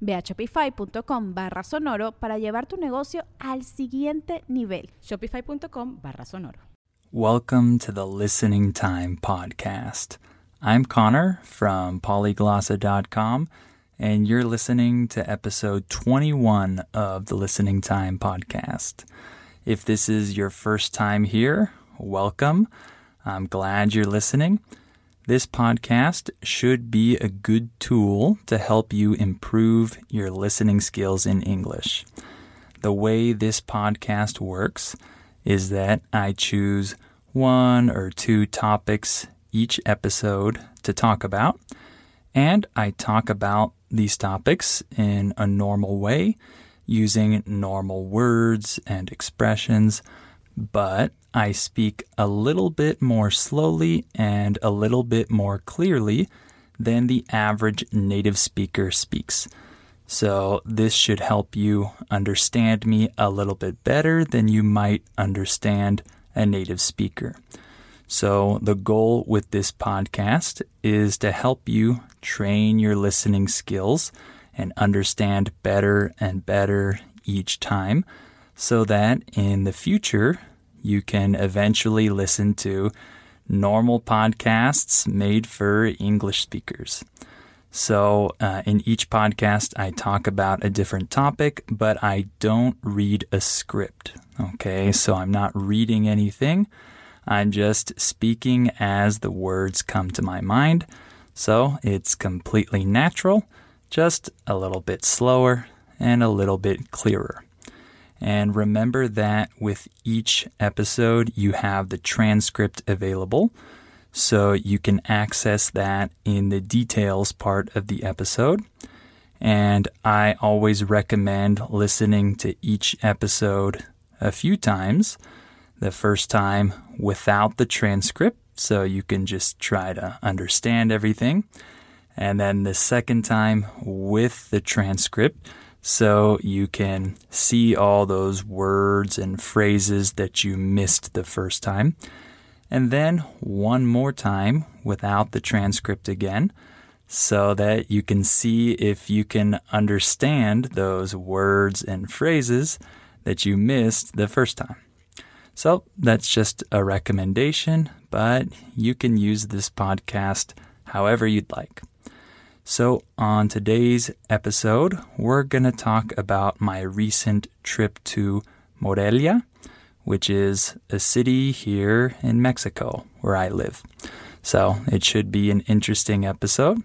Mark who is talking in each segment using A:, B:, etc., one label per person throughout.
A: Ve a shopify.com barra sonoro para llevar tu negocio al siguiente nivel.
B: Shopify.com barra sonoro.
C: Welcome to the Listening Time Podcast. I'm Connor from polyglossa.com, and you're listening to episode 21 of the Listening Time Podcast. If this is your first time here, welcome. I'm glad you're listening. This podcast should be a good tool to help you improve your listening skills in English. The way this podcast works is that I choose one or two topics each episode to talk about, and I talk about these topics in a normal way using normal words and expressions, but I speak a little bit more slowly and a little bit more clearly than the average native speaker speaks. So, this should help you understand me a little bit better than you might understand a native speaker. So, the goal with this podcast is to help you train your listening skills and understand better and better each time so that in the future you can eventually listen to normal podcasts made for English speakers. So, uh, in each podcast, I talk about a different topic, but I don't read a script. Okay, so I'm not reading anything. I'm just speaking as the words come to my mind. So, it's completely natural, just a little bit slower and a little bit clearer. And remember that with each episode, you have the transcript available. So you can access that in the details part of the episode. And I always recommend listening to each episode a few times. The first time without the transcript, so you can just try to understand everything. And then the second time with the transcript so you can see all those words and phrases that you missed the first time. And then one more time without the transcript again, so that you can see if you can understand those words and phrases that you missed the first time. So that's just a recommendation, but you can use this podcast however you'd like. So, on today's episode, we're going to talk about my recent trip to Morelia, which is a city here in Mexico where I live. So, it should be an interesting episode.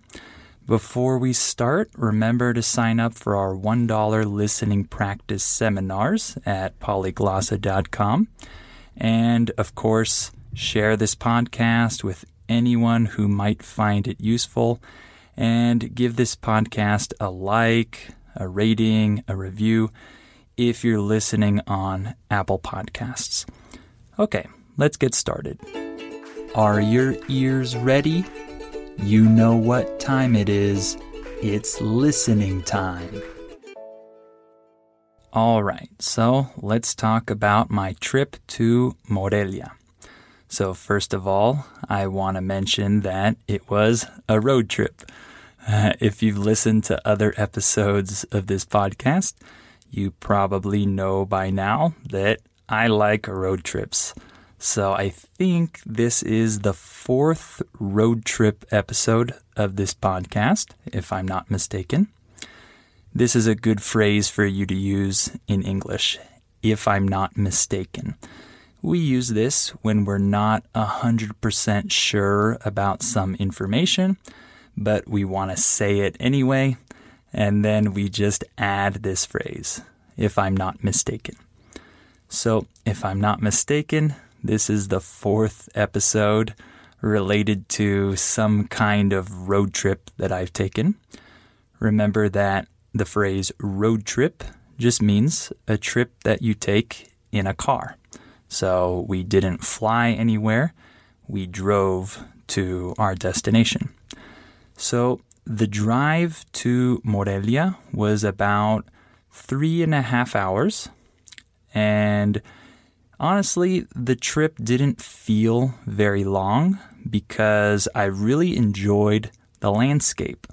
C: Before we start, remember to sign up for our $1 listening practice seminars at polyglossa.com. And of course, share this podcast with anyone who might find it useful and give this podcast a like, a rating, a review if you're listening on Apple Podcasts. Okay, let's get started. Are your ears ready? You know what time it is. It's listening time. All right, so let's talk about my trip to Morelia. So, first of all, I want to mention that it was a road trip. Uh, if you've listened to other episodes of this podcast, you probably know by now that I like road trips. So I think this is the fourth road trip episode of this podcast, if I'm not mistaken. This is a good phrase for you to use in English, if I'm not mistaken. We use this when we're not 100% sure about some information, but we want to say it anyway, and then we just add this phrase, if I'm not mistaken. So, if I'm not mistaken, this is the fourth episode related to some kind of road trip that I've taken. Remember that the phrase road trip just means a trip that you take in a car. So we didn't fly anywhere, we drove to our destination. So the drive to Morelia was about three and a half hours. And honestly, the trip didn't feel very long because I really enjoyed the landscape.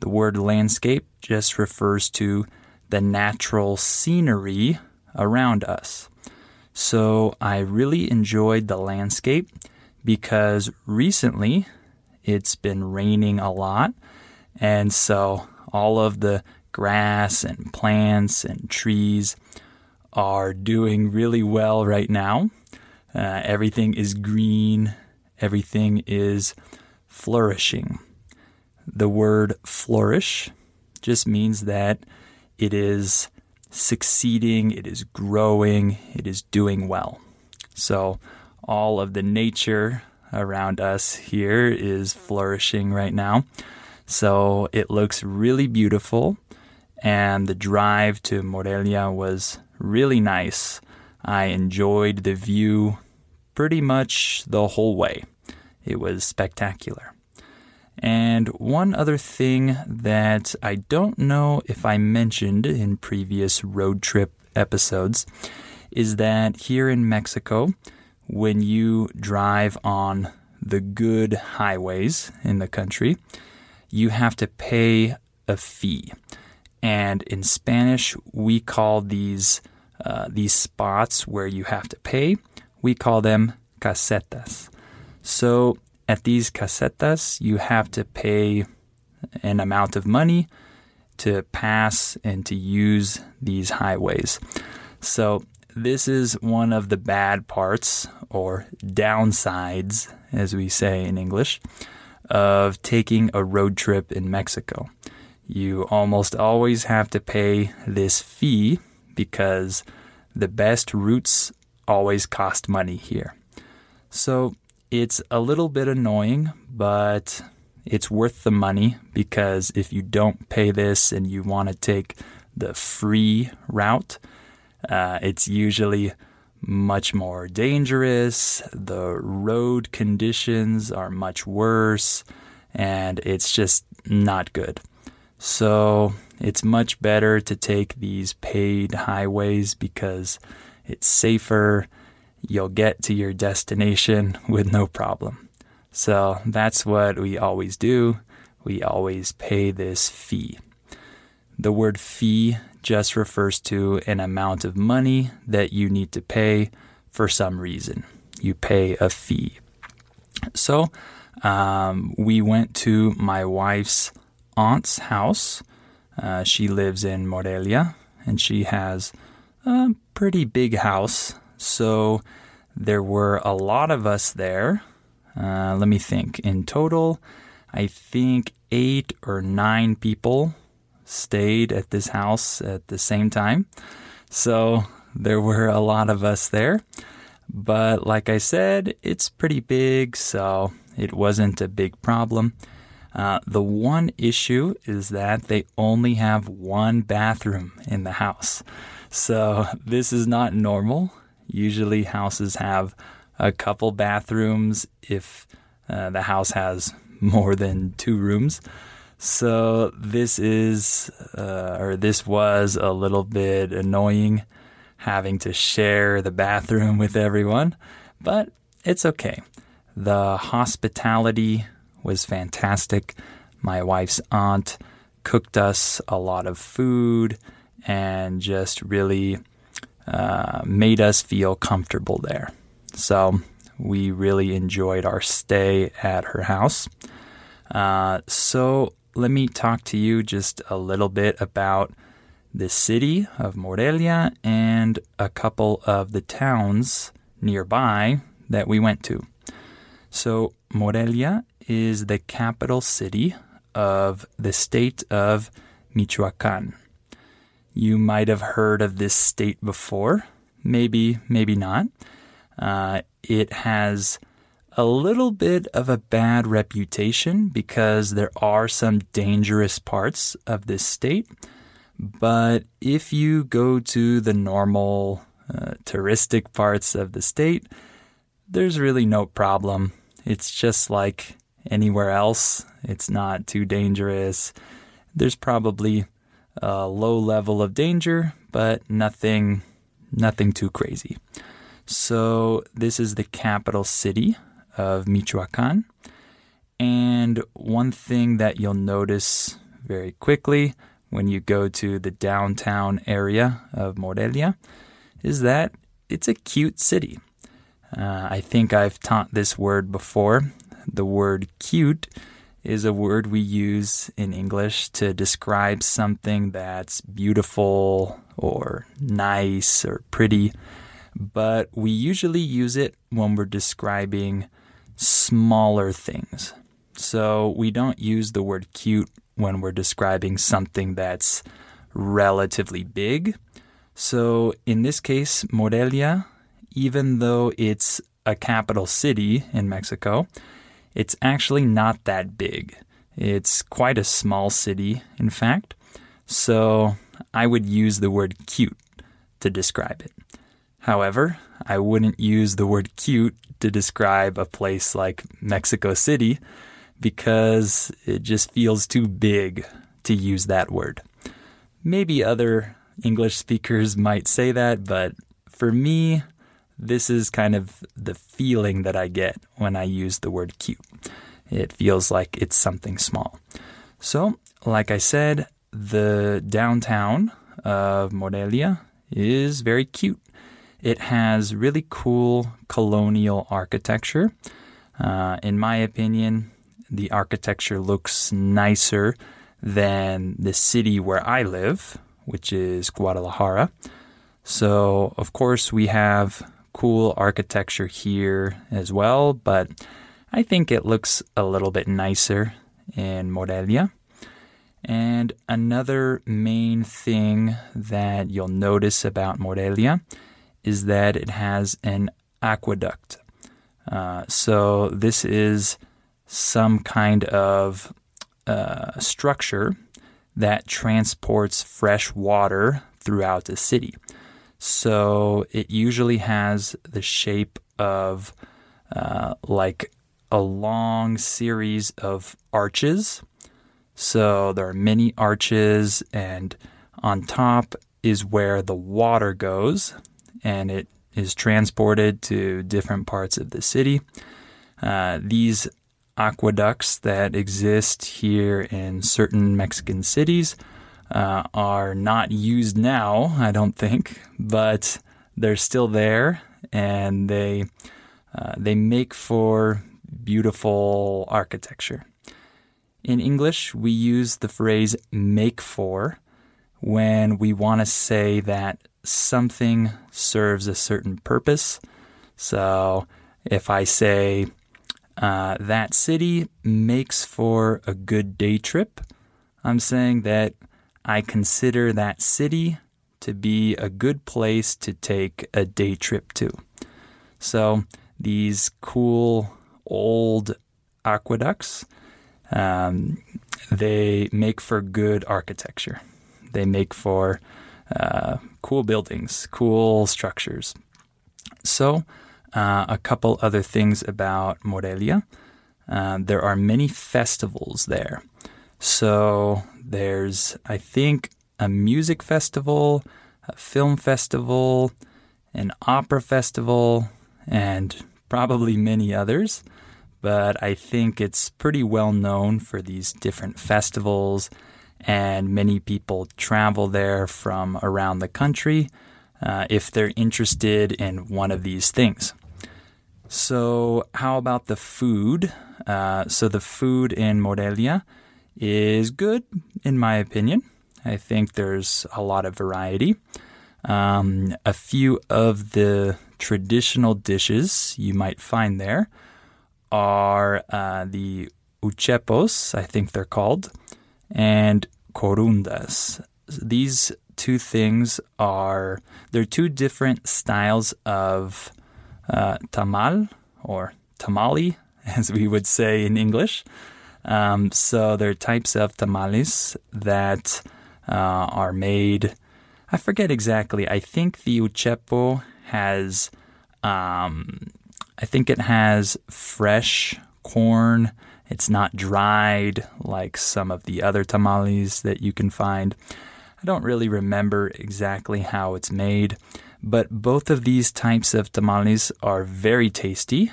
C: The word landscape just refers to the natural scenery around us. So I really enjoyed the landscape because recently it's been raining a lot. And so all of the grass and plants and trees are doing really well right now. Uh, everything is green, everything is flourishing. The word flourish just means that it is succeeding, it is growing, it is doing well. So, all of the nature around us here is flourishing right now. So, it looks really beautiful, and the drive to Morelia was really nice. I enjoyed the view pretty much the whole way. It was spectacular. And one other thing that I don't know if I mentioned in previous road trip episodes is that here in Mexico, when you drive on the good highways in the country, you have to pay a fee. And in Spanish, we call these uh, these spots where you have to pay, we call them casetas. So at these casetas, you have to pay an amount of money to pass and to use these highways. So, this is one of the bad parts or downsides, as we say in English, of taking a road trip in Mexico. You almost always have to pay this fee because the best routes always cost money here. So, it's a little bit annoying, but it's worth the money because if you don't pay this and you want to take the free route, uh, it's usually much more dangerous. The road conditions are much worse, and it's just not good. So it's much better to take these paid highways because it's safer you'll get to your destination with no problem. So that's what we always do. We always pay this fee. The word fee just refers to an amount of money that you need to pay for some reason. You pay a fee. So um, we went to my wife's aunt's house. Uh, she lives in Morelia and she has a pretty big house. So there were a lot of us there. Uh, let me think. In total, I think eight or nine people stayed at this house at the same time. So there were a lot of us there. But like I said, it's pretty big, so it wasn't a big problem. Uh, the one issue is that they only have one bathroom in the house. So this is not normal. Usually, houses have a couple bathrooms if uh, the house has more than two rooms. So this is, uh, or this was a little bit annoying having to share the bathroom with everyone, but it's okay. The hospitality was fantastic. My wife's aunt cooked us a lot of food and just really uh, made us feel comfortable there. So we really enjoyed our stay at her house. Uh, so let me talk to you just a little bit about the city of Morelia and a couple of the towns nearby that we went to. So, Morelia is the capital city of the state of Michoacan. You might have heard of this state before, maybe, maybe not. Uh, it has a little bit of a bad reputation because there are some dangerous parts of this state. But if you go to the normal uh, touristic parts of the state, there's really no problem. It's just like anywhere else. It's not too dangerous. There's probably a low level of danger, but nothing nothing too crazy. So this is the capital city of Michoacan. And one thing that you'll notice very quickly when you go to the downtown area of Morelia is that it's a cute city. Uh, I think I've taught this word before. The word cute is a word we use in English to describe something that's beautiful or nice or pretty, but we usually use it when we're describing smaller things. So we don't use the word cute when we're describing something that's relatively big. So in this case, Morelia, even though it's a capital city in Mexico, it's actually not that big. It's quite a small city, in fact. So I would use the word cute to describe it. However, I wouldn't use the word cute to describe a place like Mexico City because it just feels too big to use that word. Maybe other English speakers might say that, but for me, this is kind of the feeling that I get when I use the word cute. It feels like it's something small. So, like I said, the downtown of Morelia is very cute. It has really cool colonial architecture. Uh, in my opinion, the architecture looks nicer than the city where I live, which is Guadalajara. So, of course, we have cool architecture here as well, but I think it looks a little bit nicer in Morelia. And another main thing that you'll notice about Morelia is that it has an aqueduct. Uh, so this is some kind of uh, structure that transports fresh water throughout the city. So it usually has the shape of uh, like a long series of arches. So there are many arches, and on top is where the water goes and it is transported to different parts of the city. Uh, these aqueducts that exist here in certain Mexican cities uh, are not used now, I don't think, but they're still there and they uh, they make for beautiful architecture. In English, we use the phrase make for when we want to say that something serves a certain purpose. So if I say uh, that city makes for a good day trip, I'm saying that I consider that city to be a good place to take a day trip to. So these cool old aqueducts, um, they make for good architecture. They make for uh, cool buildings, cool structures. So, uh, a couple other things about Morelia. Uh, there are many festivals there. So, there's, I think, a music festival, a film festival, an opera festival, and probably many others. But I think it's pretty well known for these different festivals and many people travel there from around the country uh, if they're interested in one of these things. So, how about the food? Uh, so, the food in Morelia is good, in my opinion. I think there's a lot of variety. Um, a few of the traditional dishes you might find there are uh, the uchepos, I think they're called, and corundas. These two things are they're two different styles of uh, tamal or tamale, as we would say in English. Um, so they're types of tamales that uh, are made. I forget exactly. I think the uchepo has, um, I think it has fresh corn. It's not dried like some of the other tamales that you can find. I don't really remember exactly how it's made, but both of these types of tamales are very tasty.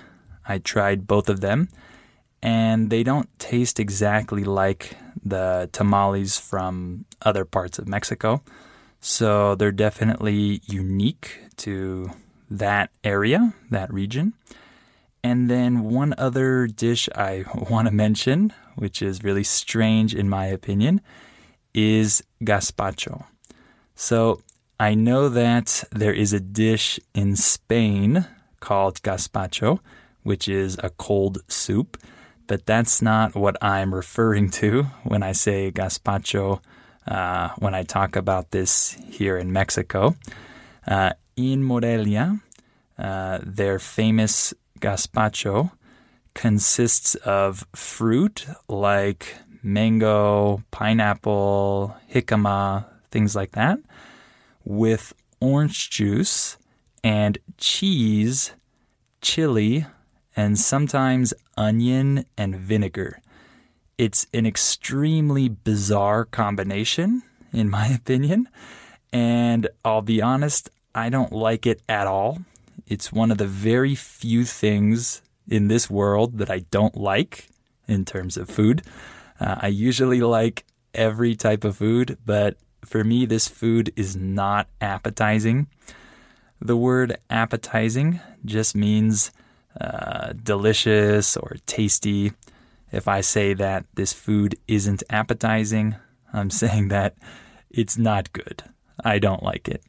C: I tried both of them, and they don't taste exactly like the tamales from other parts of Mexico. So they're definitely unique to that area, that region. And then one other dish I want to mention, which is really strange in my opinion, is gazpacho. So I know that there is a dish in Spain called gazpacho, which is a cold soup, but that's not what I'm referring to when I say gazpacho uh, when I talk about this here in Mexico. Uh, in Morelia, uh, their famous gazpacho consists of fruit like mango, pineapple, jicama, things like that, with orange juice and cheese, chili, and sometimes onion and vinegar. It's an extremely bizarre combination, in my opinion, and I'll be honest, I don't like it at all. It's one of the very few things in this world that I don't like in terms of food. Uh, I usually like every type of food, but for me, this food is not appetizing. The word appetizing just means uh, delicious or tasty. If I say that this food isn't appetizing, I'm saying that it's not good. I don't like it.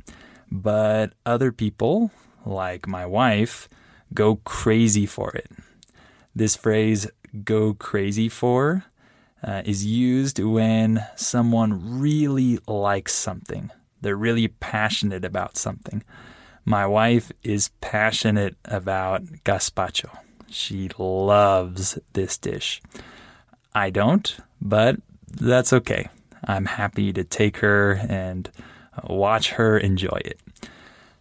C: But other people, like my wife, go crazy for it. This phrase, go crazy for, uh, is used when someone really likes something. They're really passionate about something. My wife is passionate about gazpacho. She loves this dish. I don't, but that's okay. I'm happy to take her and uh, watch her enjoy it.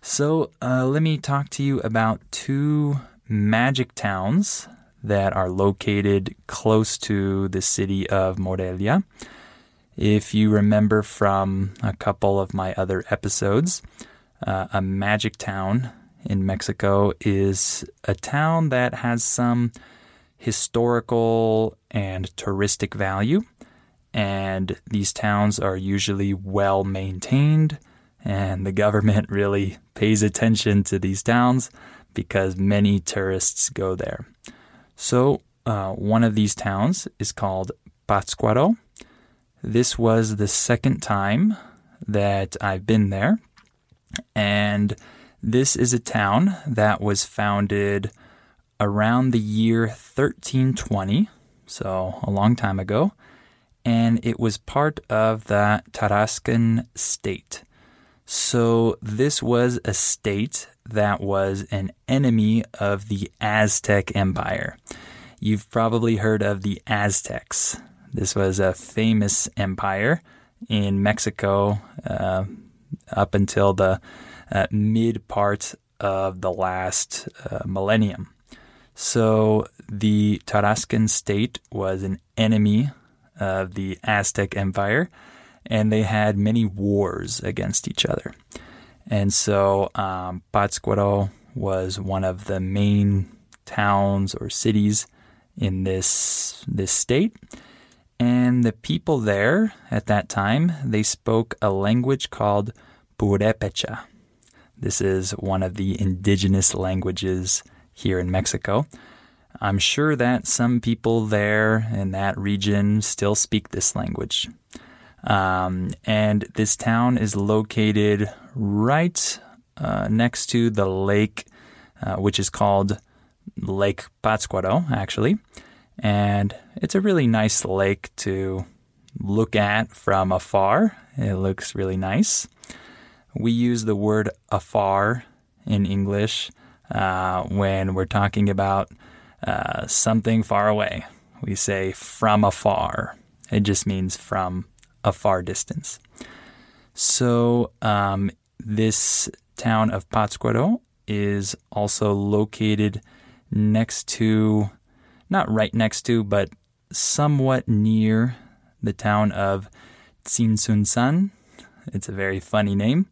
C: So, uh, let me talk to you about two magic towns that are located close to the city of Morelia. If you remember from a couple of my other episodes, uh, a magic town in Mexico is a town that has some historical and touristic value. And these towns are usually well maintained, and the government really pays attention to these towns because many tourists go there. So, uh, one of these towns is called Pátzcuaro. This was the second time that I've been there. And this is a town that was founded around the year 1320, so a long time ago. And it was part of the Tarascan state. So, this was a state that was an enemy of the Aztec Empire. You've probably heard of the Aztecs. This was a famous empire in Mexico uh, up until the uh, mid part of the last uh, millennium. So, the Tarascan state was an enemy of the Aztec Empire and they had many wars against each other. And so um, Pátzcuaro was one of the main towns or cities in this this state. And the people there at that time, they spoke a language called Purepecha. This is one of the indigenous languages here in Mexico. I'm sure that some people there in that region still speak this language. Um, and this town is located right uh, next to the lake, uh, which is called Lake Pátzcuaro, actually. And it's a really nice lake to look at from afar. It looks really nice. We use the word afar in English uh, when we're talking about uh, something far away. We say from afar. It just means from a far distance. So, um, this town of Pátzcuaro is also located next to, not right next to, but somewhat near the town of Tzintzuntzan. It's a very funny name.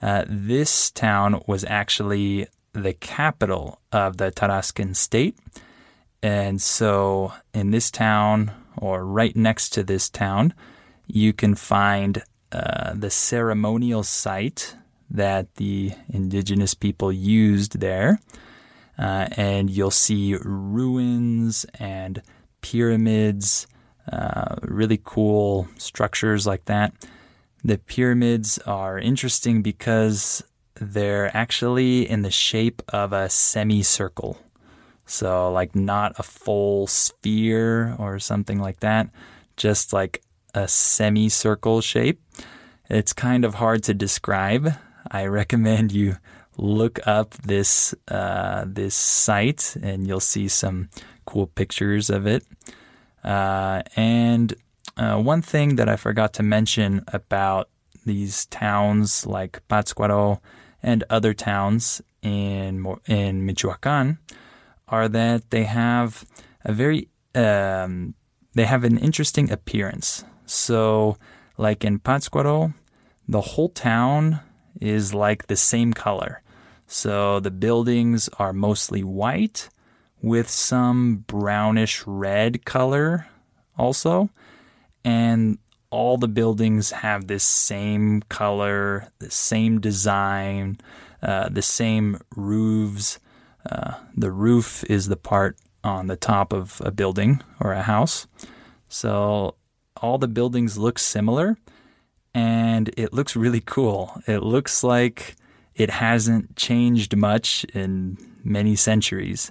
C: Uh, this town was actually the capital of the Tarascan state. And so, in this town, or right next to this town, you can find uh, the ceremonial site that the indigenous people used there. Uh, and you'll see ruins and pyramids, uh, really cool structures like that. The pyramids are interesting because they're actually in the shape of a semicircle. So, like, not a full sphere or something like that, just like a semicircle shape. It's kind of hard to describe. I recommend you look up this uh, this site, and you'll see some cool pictures of it. Uh, and uh, one thing that I forgot to mention about these towns like Pátzcuaro and other towns in in Michoacán are that they have a very um, they have an interesting appearance. So, like in Pátzcuaro, the whole town is like the same color. So the buildings are mostly white with some brownish red color also. And all the buildings have this same color, the same design, uh, the same roofs. Uh, the roof is the part on the top of a building or a house. So all the buildings look similar and it looks really cool. It looks like it hasn't changed much in many centuries.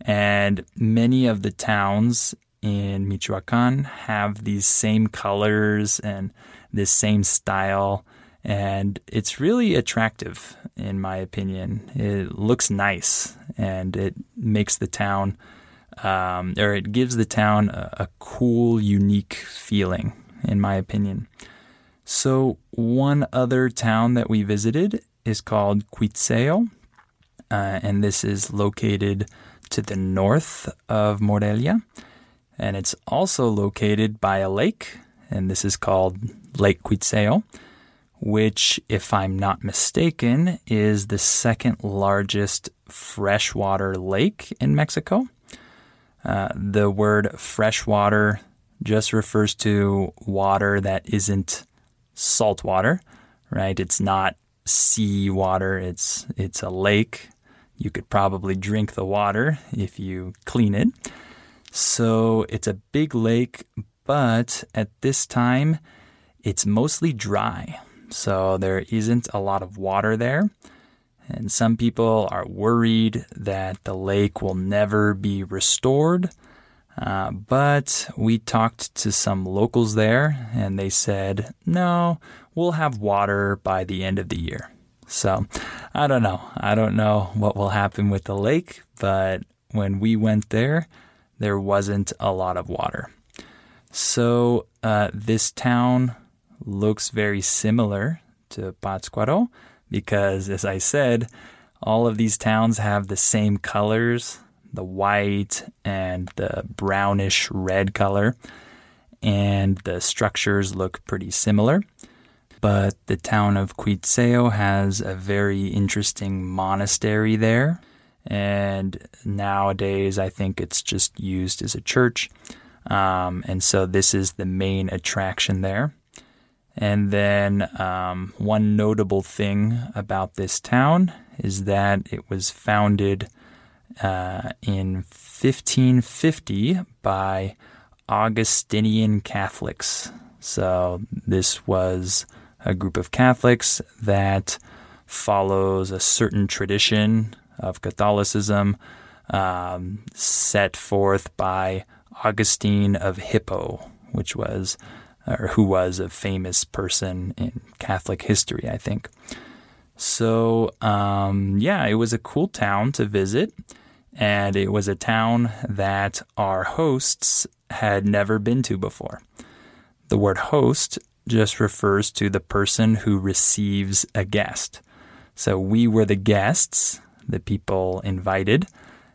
C: And many of the towns in Michoacan have these same colors and this same style. And it's really attractive, in my opinion. It looks nice and it makes the town, um, or it gives the town a, a cool, unique feeling, in my opinion. So, one other town that we visited is called Cuitzeo, uh, and this is located to the north of Morelia and it's also located by a lake, and this is called Lake Cuitzeo, which, if I'm not mistaken, is the second largest freshwater lake in Mexico. Uh, the word freshwater just refers to water that isn't salt water, right? It's not sea water. It's it's a lake. You could probably drink the water if you clean it. So it's a big lake, but at this time, it's mostly dry. So there isn't a lot of water there. And some people are worried that the lake will never be restored. Uh, but we talked to some locals there, and they said, no, we'll have water by the end of the year. So I don't know. I don't know what will happen with the lake, but when we went there, there wasn't a lot of water. So uh, this town looks very similar to Pátzcuaro because, as I said, all of these towns have the same colors the white and the brownish red color, and the structures look pretty similar. But the town of Cuitzeo has a very interesting monastery there and nowadays I think it's just used as a church. Um, and so this is the main attraction there. And then um, one notable thing about this town is that it was founded uh, in 1550 by Augustinian Catholics. So this was a group of Catholics that follows a certain tradition of Catholicism um, set forth by Augustine of Hippo, which was or who was a famous person in Catholic history, I think. So, um, yeah, it was a cool town to visit, and it was a town that our hosts had never been to before. The word host just refers to the person who receives a guest. So we were the guests, the people invited,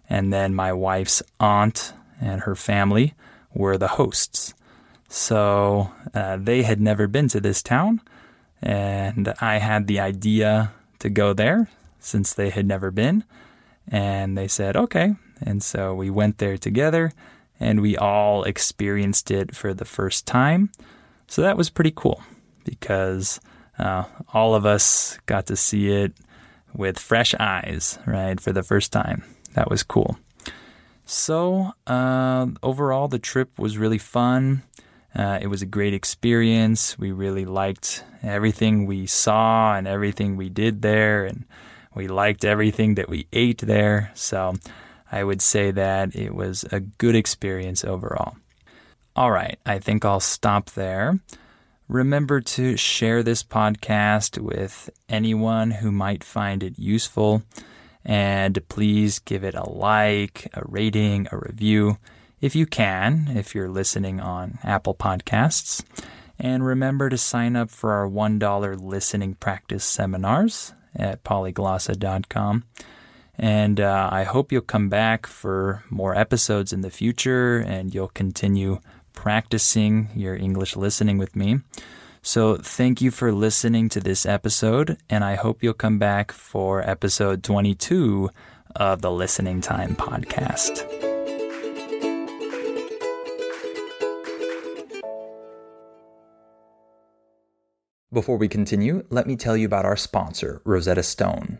C: and then my wife's aunt and her family were the hosts. So uh, they had never been to this town, and I had the idea to go there since they had never been. And they said, okay. And so we went there together and we all experienced it for the first time. So that was pretty cool because uh, all of us got to see it with fresh eyes, right, for the first time. That was cool. So, uh, overall, the trip was really fun. Uh, it was a great experience. We really liked everything we saw and everything we did there, and we liked everything that we ate there. So I would say that it was a good experience overall. All right, I think I'll stop there. Remember to share this podcast with anyone who might find it useful, and please give it a like, a rating, a review if you can, if you're listening on Apple Podcasts. And remember to sign up for our $1 listening practice seminars at polyglossa.com. And uh, I hope you'll come back for more episodes in the future and you'll continue practicing your English listening with me. So, thank you for listening to this episode, and I hope you'll come back for episode 22 of the Listening Time podcast. Before we continue, let me tell you about our sponsor, Rosetta Stone.